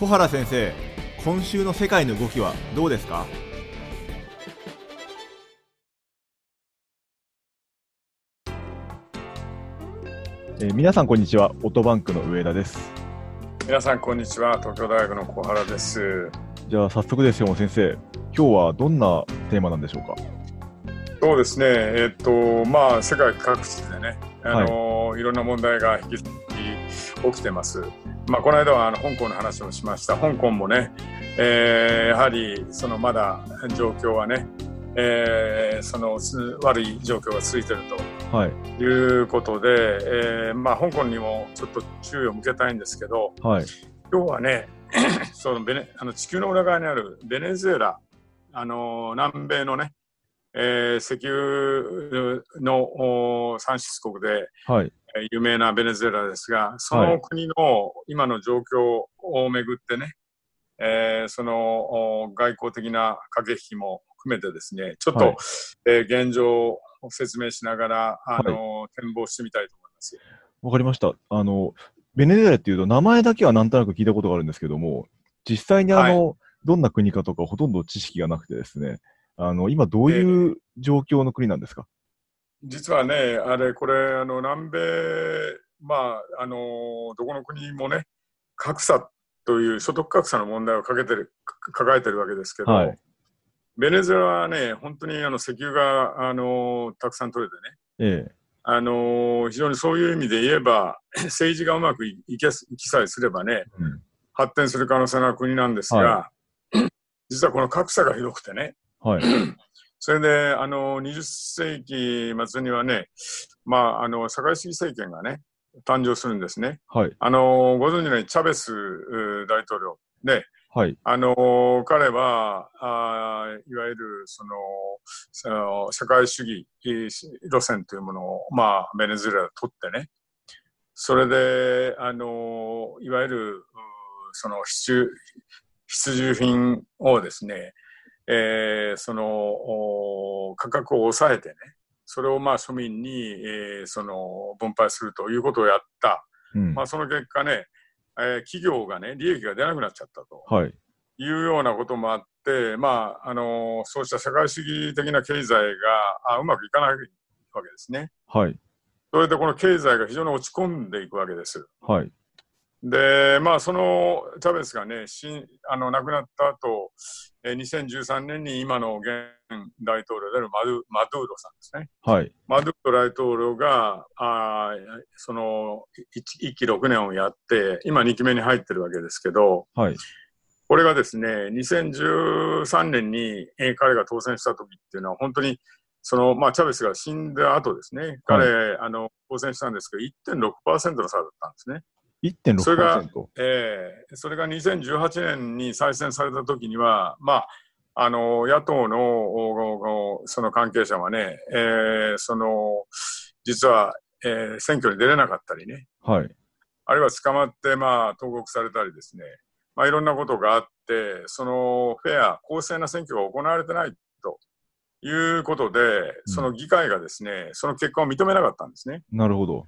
小原先生今週の世界の動きはどうですか？えー皆さんこんにちは。オートバンクの上田です。皆さんこんにちは。東京大学の小原です。じゃあ早速ですよ先生。今日はどんなテーマなんでしょうか？そうですね。えっとまあ世界各地でねあの、い、ろんな問題が引き続き起きてますまあこの間はあの香港の話をしました。香港もね、えーやはりそのまだ状況はねえーそのつ悪い状況が続いているとはい。いうことで、えーまあ、香港にもちょっと注意を向けたいんですけど、はい。今日はね、そのベネあの地球の裏側にあるベネズエラ、あの南米のね、えー石油のお産出国で、はい。えー有名なベネズエラですが、そはい。の国の今の状況をめぐってね、えーそのお外交的な駆け引きも含めてですね、ちょっと、はい。えー現状を説明しながら、あの展望してみたいと思います。わかりました。あのベネズエラっていうと名前だけはなんとなく聞いたことがあるんですけども実際にあの、どんな国かとかほとんど知識がなくてですねあの今どういう状況の国なんですか、実はね、あれ、これ、あの南米、まあ、あのどこの国もね、格差という所得格差の問題をかけてるか抱えてるわけですけど、はい。ベネズエラはね、本当にあの石油があのたくさん取れてね、ええ。あの非常にそういう意味で言えば、政治がうまくいいけいきさえすればね、うん。発展する可能性のある国なんですが、は 実はこの格差がひどくてね、はい それで、あの、20世紀末にはね、まあ、あの、社会主義政権がね、誕生するんですね。はい。あの、ご存知のようにチャベスう大統領。で、はい。あの、彼は、あーいわゆる、その、その社会主義えー路線というものを、まあ、ベネズエラで取ってね、それで、あの、いわゆる、うその必需、必需品をですね、えーそのお価格を抑えてね、それをまあ庶民に、えーその分配するということをやった。うんまあ、その結果ね、えー企業がね、利益が出なくなっちゃったとはいいうようなこともあって、まあ、あのそうした社会主義的な経済があうまくいかないわけですね。はいそれでこの経済が非常に落ち込んでいくわけです。はいで、まあ、そのチャベスがね、しあの亡くなった後、えー2013年に今の現大統領であるマドゥマドゥーロさんですね。はいマドゥーロ大統領が、あーその 1, 期6年をやって、今2期目に入ってるわけですけど、はいこれがですね、2013年に、えー彼が当選した時っていうのは、本当に、その、まあ、チャベスが死んだ後ですね、彼、あの、当選したんですけど、1.6%の差だったんですね。それが1.6%えーそれが2018年に再選された時には、まあ、あの野党のその関係者はね、えーその実は、えー選挙に出れなかったりね、はい。あるいは捕まって、まあ、投獄されたりですね、まあ、いろんなことがあって、そのフェア、公正な選挙が行われてないと。いうことで、その議会がですね、その結果を認めなかったんですね。なるほど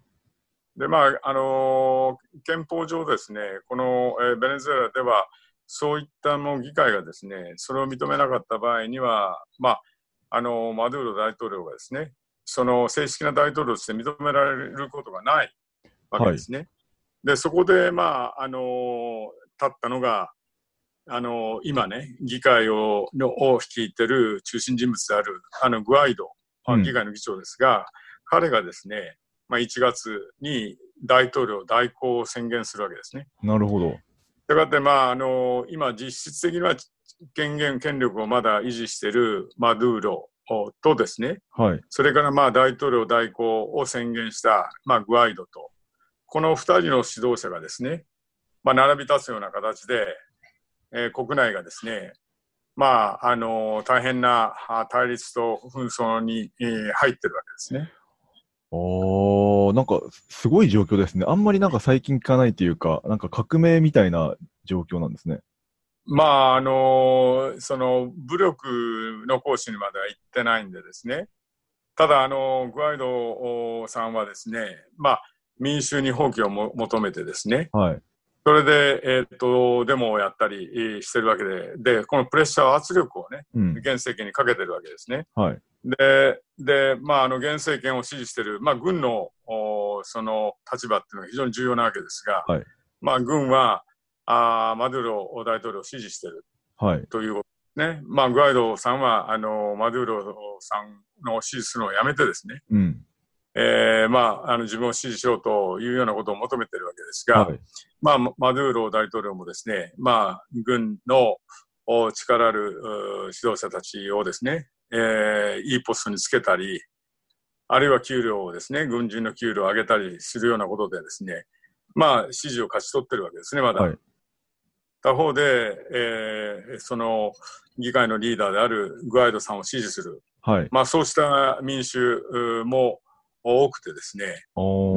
で、まあ、あのー憲法上ですね、この、えーベネズエラでは、そういったもう議会がですね、それを認めなかった場合には、まあ、あのーマドゥーロ大統領がですね、その正式な大統領として認められることがないわけですね。で、そこで、まあ、あのー立ったのが、あのー今ね、議会をのを率いてる中心人物である、あの、グアイド、あうん議会の議長ですが、彼がですね、まあ、1月に大統領代行を宣言するわけですね。なるほどしたがって、まあ、あの今、実質的には権限、権力をまだ維持しているマドゥーロとですね、はいそれからまあ大統領代行を宣言した、まあ、グアイドと、この2人の指導者がですね、まあ、並び立つような形で、えー国内がですね、まあ、あの大変なあ対立と紛争に、えー入ってるわけですね。おーなんかすごい状況ですね。あんまりなんか最近聞かないというか、なんか革命みたいな状況なんですね。まあ、あの、その武力の行使にまでは行ってないんでですね。ただ、あの、グアイドさんはですね、まあ、民衆に放棄をも求めてですね、はい。それで、えーっと、デモをやったりえーしてるわけで、で、このプレッシャー、圧力をね、うん。現政権にかけてるわけですね。はい。で、で、まあ、あの、現政権を支持してる、まあ、軍の、おその立場っていうのが非常に重要なわけですが、はいまあ、軍は、あーマドゥーロ大統領を支持してるはい。ということですね。まあ、グアイドさんは、あの、マドゥーロさんの支持するのをやめてですね、うん。えーまあ、あの、自分を支持しようというようなことを求めてるわけですが、はい。まあ、マドゥーロ大統領もですね、まあ、軍のお力あるう指導者たちをですね、えーいいポストにつけたり、あるいは給料をですね、軍人の給料を上げたりするようなことでですね、まあ、支持を勝ち取ってるわけですね、まだ。はい他方で、えーその議会のリーダーであるグアイドさんを支持する、はい。まあ、そうした民衆うも多くてですね、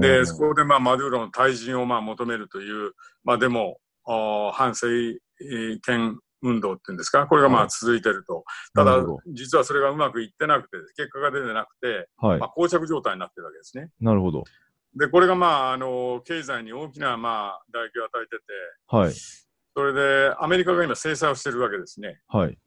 で、そこで、まあ、マドゥーロの退陣を、まあ、求めるという、まあ、でも、お反政権運動っていうんですか、これが、まあ、はい続いてると。ただなるほど、実はそれがうまくいってなくて、結果が出てなくて、はいまあ、。膠着状態になってるわけですね。なるほど。で、これが、まあ、あの、経済に大きな、まあ、打撃を与えてて、はい。それで、アメリカが今制裁をしてるわけですね。はい。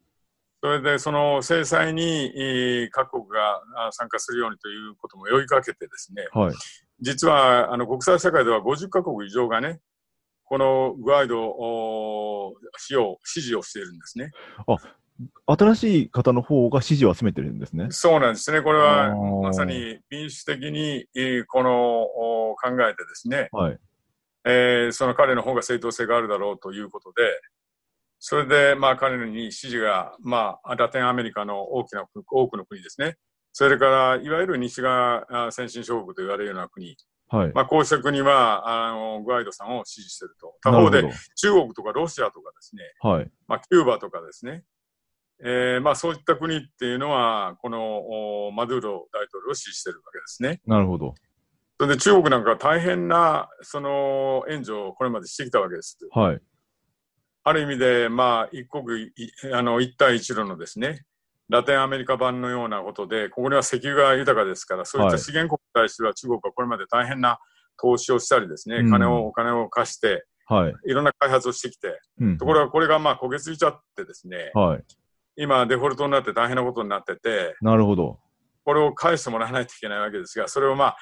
それで、その制裁に、えー各国があ参加するようにということも呼びかけてですね、はい。実はあの国際社会では50カ国以上がね、このグアイドお使用、支持をしているんですね。新しい方の方が支持を集めてるんですね。そうなんですね。これはまさに民主的にえーこのお考えてですね、はい。えーその彼の方が正当性があるだろうということで、それで、まあ、彼に支持が、まあ、ラテンアメリカの大きな国多くの国ですね。それから、いわゆる西側あ先進諸国と言われるような国、はい。まあ、こうした国は、あの、グアイドさんを支持していると。他方で中国とかロシアとかですね、はい。まあ、キューバとかですね、えーまあ、そういった国っていうのは、このおマドゥーロ大統領を支持しているわけですね。なるほど。それで中国なんかは大変な、その、援助をこれまでしてきたわけです。はい。ある意味で、まあ、一国い、あの、一帯一路のですね、ラテンアメリカ版のようなことで、ここには石油が豊かですから、そういった資源国に対しては中国はこれまで大変な投資をしたりですね、うん金を、お金を貸して、はい。いろんな開発をしてきて、うん。ところがこれがまあ焦げついちゃってですね、はい。今デフォルトになって大変なことになってて、なるほど。これを返してもらわないといけないわけですが、それをまあ、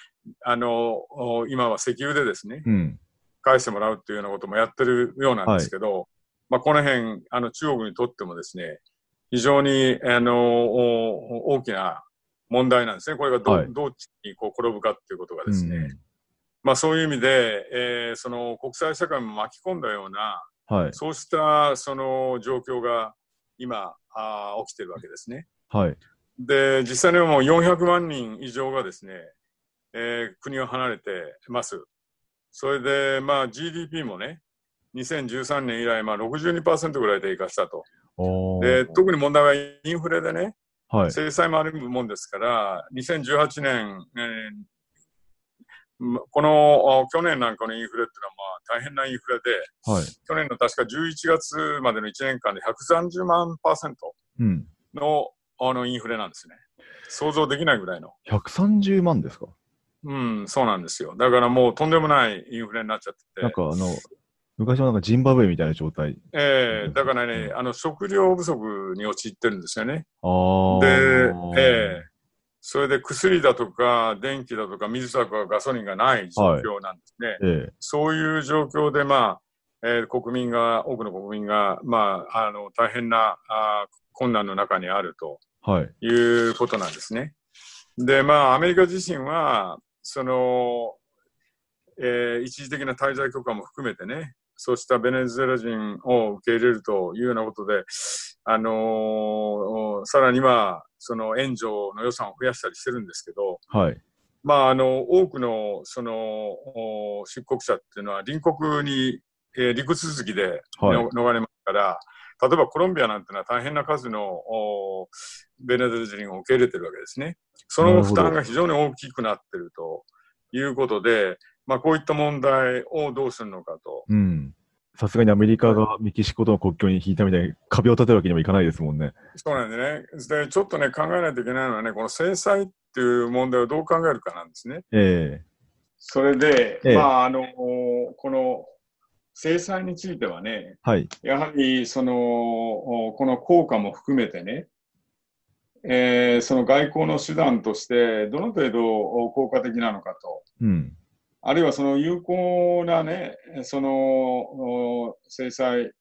あの、お今は石油でですね、うん。返してもらうっていうようなこともやってるようなんですけど、まあこの辺、あの中国にとってもですね、非常に、あの、お大きな問題なんですね。これがど,、はいどっちにこう転ぶかっていうことがですね、うんまあそういう意味で、えーその国際社会も巻き込んだような、はい。そうしたその状況が今あー起きてるわけですね。はい。で、実際にはもう400万人以上がですね、えー国を離れてます。それで、まあ GDP もね、2013年以来、まあ62%ぐらい低下したと。おで、ー。特に問題はインフレでね、はい。制裁もあるもんですから、2018年、えーまこのあ去年なんかのインフレっていうのはまあ大変なインフレで、はい。去年の確か11月までの1年間で130万パーセントうん。のあのインフレなんですね。想像できないぐらいの。130万ですか？うん、そうなんですよ。だからもうとんでもないインフレになっちゃってて。なんかあの、昔はなんかジンバブエみたいな状態。ええだからね、あの食料不足に陥ってるんですよね。ああ。で、ええそれで薬だとか電気だとか水だとかガソリンがない状況なんですね。ええ。そういう状況で、まあ、えー国民が、多くの国民が、まあ、あの、大変なあー困難の中にあるとはい。いうことなんですね。で、まあ、アメリカ自身は、その、えー一時的な滞在許可も含めてね、そうしたベネズエラ人を受け入れるというようなことで、あのーさらには、その援助の予算を増やしたりしてるんですけど、はい。まあ、あの、多くの、その、お出国者っていうのは隣国に、えー陸続きでの、はい逃れますから、例えばコロンビアなんてのは大変な数のおベネズエラ人を受け入れてるわけですね。その負担が非常に大きくなってるということで、まあ、こういった問題をどうするのかと。うん。さすがにアメリカがメキシコとの国境に引いたみたいに壁を立てるわけにもいかないですもんね。そうなんでね。で、ちょっとね、考えないといけないのはね、この制裁っていう問題をどう考えるかなんですね。えそれで、ええまあ、あの、この制裁についてはね、はい。やはりそのおこの効果も含めてね、えーその外交の手段としてどの程度お効果的なのかと、うん。あるいはその有効なね、そのお制裁、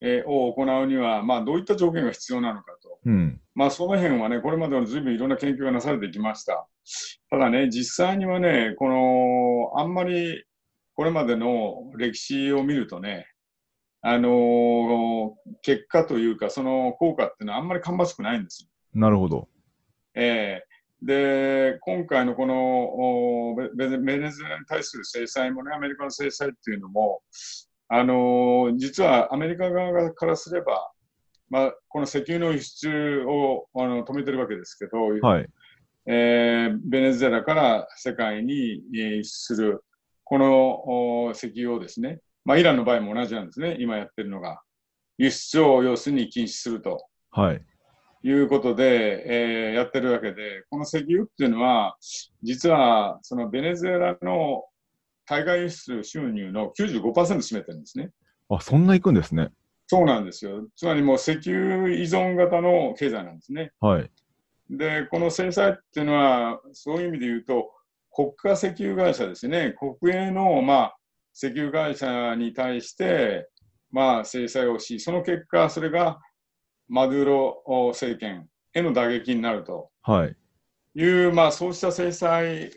えーを行うには、まあ、どういった条件が必要なのかと。うん。まあ、その辺はね、これまでのずいぶんいろんな研究がなされてきました。ただね、実際にはね、この、あんまりこれまでの歴史を見るとね、あのー結果というか、その効果っていうのはあんまり芳しくないんですよ。なるほど。ええで、今回のこのおベネズエラに対する制裁もね、アメリカの制裁っていうのも、あのー実はアメリカ側からすれば、まあ、この石油の輸出をあの止めてるわけですけど、はい。えーベネズエラから世界にえー輸出する、このお石油をですね、まあ、イランの場合も同じなんですね、今やってるのが。輸出を要するに禁止すると。はい。いうことで、えーやってるわけで、この石油っていうのは、実はそのベネズエラの対外輸出収入の95%占めてるんですね。あ、そんな行くんですね。そうなんですよ。つまりもう石油依存型の経済なんですね。はい。で、この制裁っていうのは、そういう意味で言うと、国家石油会社ですね、国営の、まあ、石油会社に対して、まあ、制裁をし、その結果、それがマドゥーロ政権への打撃になるとはい。いう、まあ、そうした制裁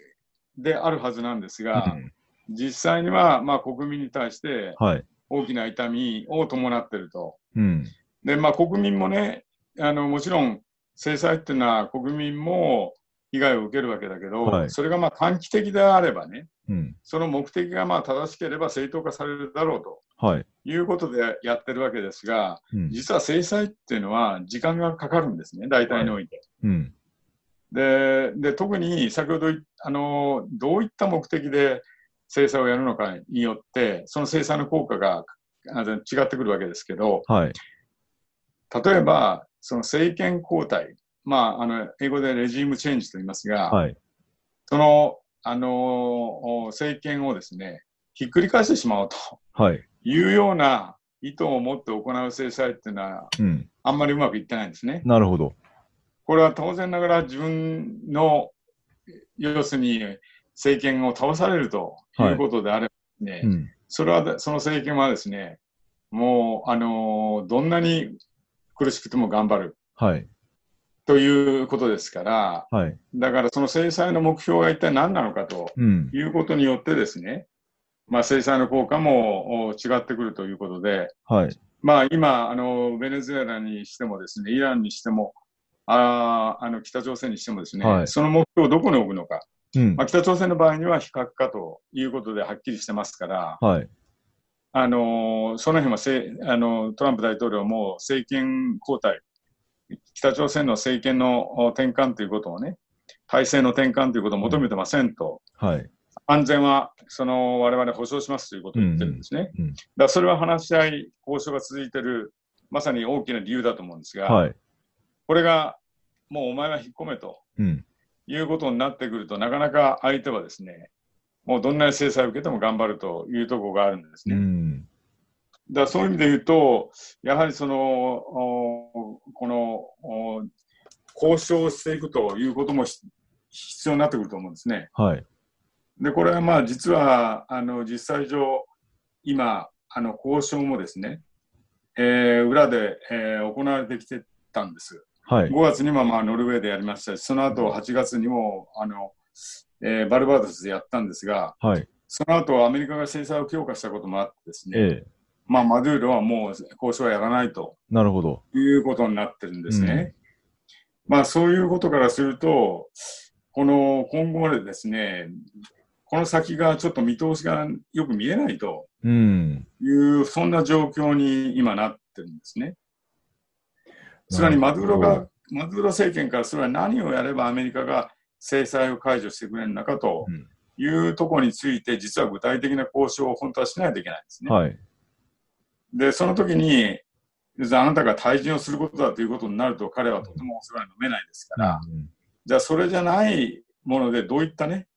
であるはずなんですが、うん実際には、まあ、国民に対してはい。大きな痛みを伴っていると。うん。で、まあ、国民もね、あのもちろん制裁っていうのは国民も被害を受けるわけだけど、はいそれがまあ短期的であればね、うん。その目的がまあ正しければ正当化されるだろうとはい。いうことでやってるわけですが、うん。実は制裁っていうのは時間がかかるんですね、大体において。うん。でで特に先ほどいあのどういった目的で制裁をやるのかによって、その制裁の効果が違ってくるわけですけど、はい。例えば、その政権交代、まあ、あの英語でレジームチェンジと言いますが、はい。その、あのお政権をですね、ひっくり返してしまおうとはい。いうような意図を持って行う制裁っていうのは、うん。あんまりうまくいってないんですね。なるほど。これは当然ながら自分の、要するに政権を倒されるということであればね、うん。それは、その政権はですね、もう、あのどんなに苦しくても頑張るはい。ということですから、はい。だからその制裁の目標が一体何なのかとうん。いうことによってですね、まあ、制裁の効果もお違ってくるということで、はい。まあ、今あの、ベネズエラにしてもですね、イランにしても、あーあの北朝鮮にしてもですね、はいその目標をどこに置くのか、うんまあ、。北朝鮮の場合には非核化ということではっきりしてますから、はい。あのその辺はせあのトランプ大統領も政権交代、北朝鮮の政権のお転換ということをね、体制の転換ということを求めてませんと、はい。安全はその我々保障しますということを言ってるんですね。うんうんだからそれは話し合い、交渉が続いている、まさに大きな理由だと思うんですが、はい。これがもうお前は引っ込めとうん。いうことになってくると、なかなか相手はですね、もうどんなに制裁を受けても頑張るというところがあるんですね。うん。だそういう意味で言うと、やはりその、おこの、お交渉していくということもし必要になってくると思うんですね。はい。で、これはまあ実は、あの、実際上、今、あの、交渉もですね、えー裏で、えー行われてきてたんです。はい。5月にもまあノルウェーでやりましたし、その後8月にも、あの、えーバルバドスでやったんですが、はい。その後アメリカが制裁を強化したこともあってですね、ええ。まあ、マドゥーロはもう交渉はやらないとなるほど。いうことになってるんですね。まあ、そういうことからすると、この今後までですね、この先がちょっと見通しがよく見えないとうん。いう、そんな状況に今なってるんですね。つまりマドゥーロがマドゥーロ政権からそれは何をやればアメリカが制裁を解除してくれるのかとうんいうところについて、実は具体的な交渉を本当はしないといけないんですね。はい。で、その時に、あなたが退陣をすることだということになると、彼はとてもそれは飲めないですから、うんじゃあそれじゃないものでどういったね、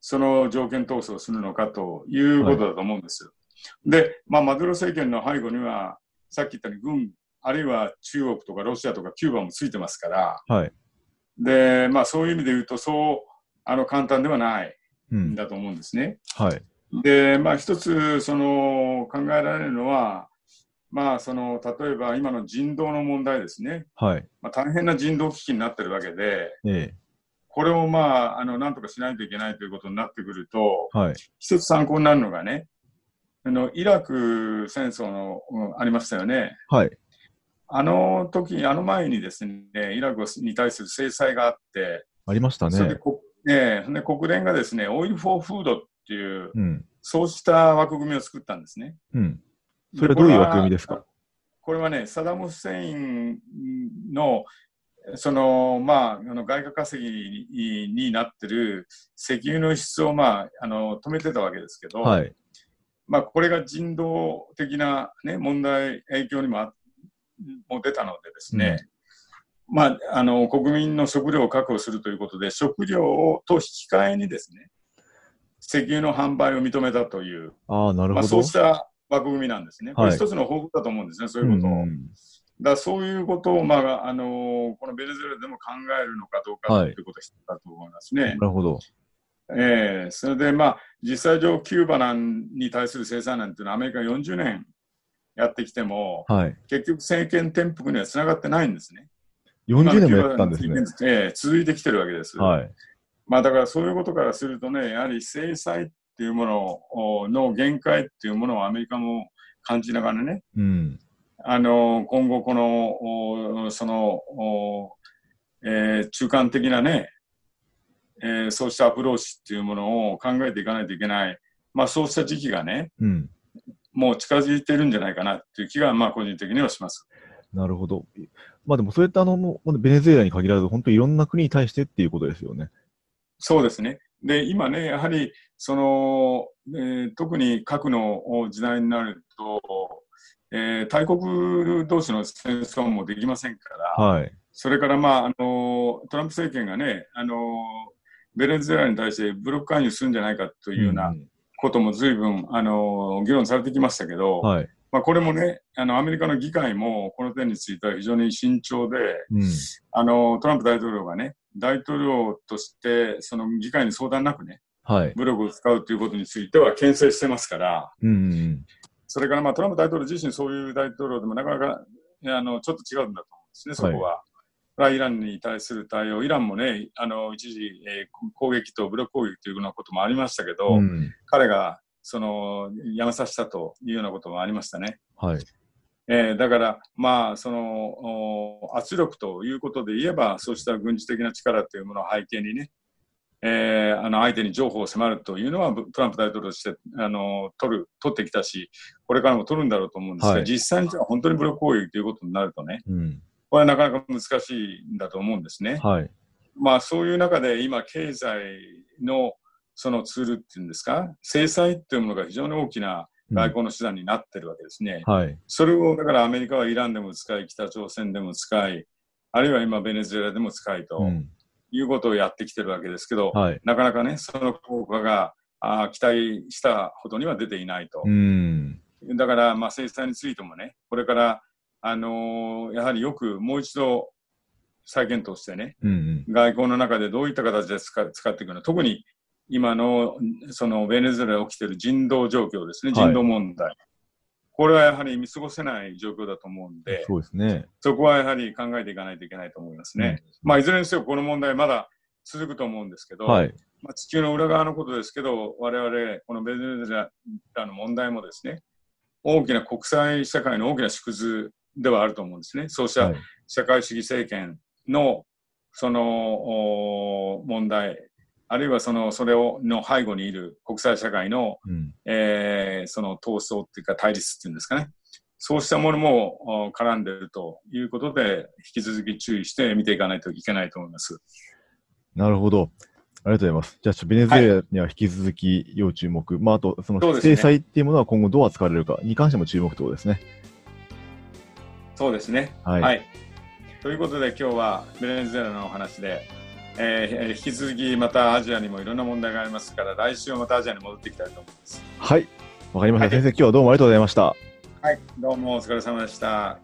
その条件闘争をするのかということだと思うんです。で、まあ、マドゥロ政権の背後には、さっき言ったように軍、あるいは中国とかロシアとかキューバもついてますから、はい。で、まあ、そういう意味で言うと、そう、あの、簡単ではないうんん。だと思うんですね。はい。で、まあ、一つ、その、考えられるのは、まあ、その、例えば今の人道の問題ですね。はい。まあ、大変な人道危機になってるわけで、えこれをまあ、あの、なんとかしないといけないということになってくると、えはい。一つ参考になるのがね、あの、イラク戦争の、うんありましたよね。はい。あの時、あの前にですね、イラクに対する制裁があって、ありましたね。それでこ、ええで国連がですね、オイル・フォー・フードっていう、うん。そうした枠組みを作ったんですね。うん。それはどういう枠組みですか？これはね、サダム・フセインの、その、まあ、あの外貨稼ぎになってる石油の輸出を、まあ、あの、止めてたわけですけど、はい。まあ、これが人道的な、ね、問題、影響にもあも出たのでですね、まあ、あの、国民の食料を確保するということで、食料と引き換えにですね、石油の販売を認めたという、ああ、なるまあ、ほど。そうした枠組みなんですね。こはいれ一つの方法だと思うんですね、そういうことを。んんだそういうことを、まあ、あのこのベネズエラでも考えるのかどうかはいということだと思いますね。なるほど。ええそれで、まあ、実際上、キューバなんに対する制裁なんていうのはアメリカ40年やってきても、はい。結局政権転覆にはつながってないんですね。40年もやったんですねええ続いてきてるわけです。はい。まあ、だからそういうことからするとね、やはり制裁っていうものをの限界っていうものをアメリカも感じながらね、うん。あの、今後この、おその、おえー中間的なね、えーそうしたアプローチっていうものを考えていかないといけない。まあそうした時期がね、うん。もう近づいてるんじゃないかなっていう気が、まあ個人的にはします。なるほど。まあでも、それってあの、もうベネズエラに限らず、本当いろんな国に対してっていうことですよね。そうですね。で、今ね、やはり、その、えー特に核のお時代になると、えー大国同士の戦争もできませんから、はい。それから、まあ、あの、トランプ政権がね、あの、ベネズエラに対してブロック介入するんじゃないかというようなうんことも随分、あの、議論されてきましたけど、はい。まあ、これもね、あの、アメリカの議会もこの点については非常に慎重で、うん。あの、トランプ大統領がね、大統領として、その議会に相談なくね、はい。武力を使うということについては牽制してますから、うんうんそれから、まあ、トランプ大統領自身そういう大統領でもなかなか、あの、ちょっと違うんだと思うんですね、そこは。まあイランに対する対応、イランもね、あの、一時、えー攻撃と武力攻撃というようなこともありましたけど、うん。うん。彼が、その、やめさせたというようなこともありましたね。はい。えーだから、まあ、その、お圧力ということで言えば、そうした軍事的な力というものを背景にね、えーあの、相手に譲歩を迫るというのは、ブトランプ大統領として、あの、取る、取ってきたし、これからも取るんだろうと思うんですが、はい実際にじゃあ本当に武力攻撃ということになるとね、うん。これはなかなか難しいんだと思うんですね。はい。まあ、そういう中で今、経済のそのツールっていうんですか、制裁っていうものが非常に大きな外交の手段になってるわけですね。はい。それを、だからアメリカはイランでも使い、北朝鮮でも使い、あるいは今ベネズエラでも使いとうん。いうことをやってきてるわけですけど、はい。なかなかね、その効果があー期待したほどには出ていないと。うん。だから、まあ、制裁についてもね、これから、あのーやはりよくもう一度再検討してね、うん。外交の中でどういった形で使使っていくの特に今のそのベネズエラで起きている人道状況ですね、はい人道問題。これはやはり見過ごせない状況だと思うんで、そうですね。そこはやはり考えていかないといけないと思いますね。まあ、いずれにせよこの問題まだ続くと思うんですけど、はい。まあ、地球の裏側のことですけど、我々、このベネズエラの問題もですね、大きな国際社会の大きな縮図ではあると思うんですね。そうしたはい。社会主義政権のそのお問題、あるいはそのそれをの背後にいる国際社会の、うん。えーその闘争っていうか対立っていうんですかね。そうしたものもお絡んでいるということで、引き続き注意して見ていかないといけないと思います。なるほど。ありがとうございます。じゃあ、ベネズエラには引き続き要注目。まあ、あと、その制裁っていうものは今後どう扱われるかに関しても注目ってことですね。そうですね。はいということで今日はベネズエラのお話で、えー引き続きまたアジアにもいろんな問題がありますから来週はまたアジアに戻っていきたいと思います。はい。わかりました。はい先生、今日はどうもありがとうございました。はい、どうもお疲れ様でした。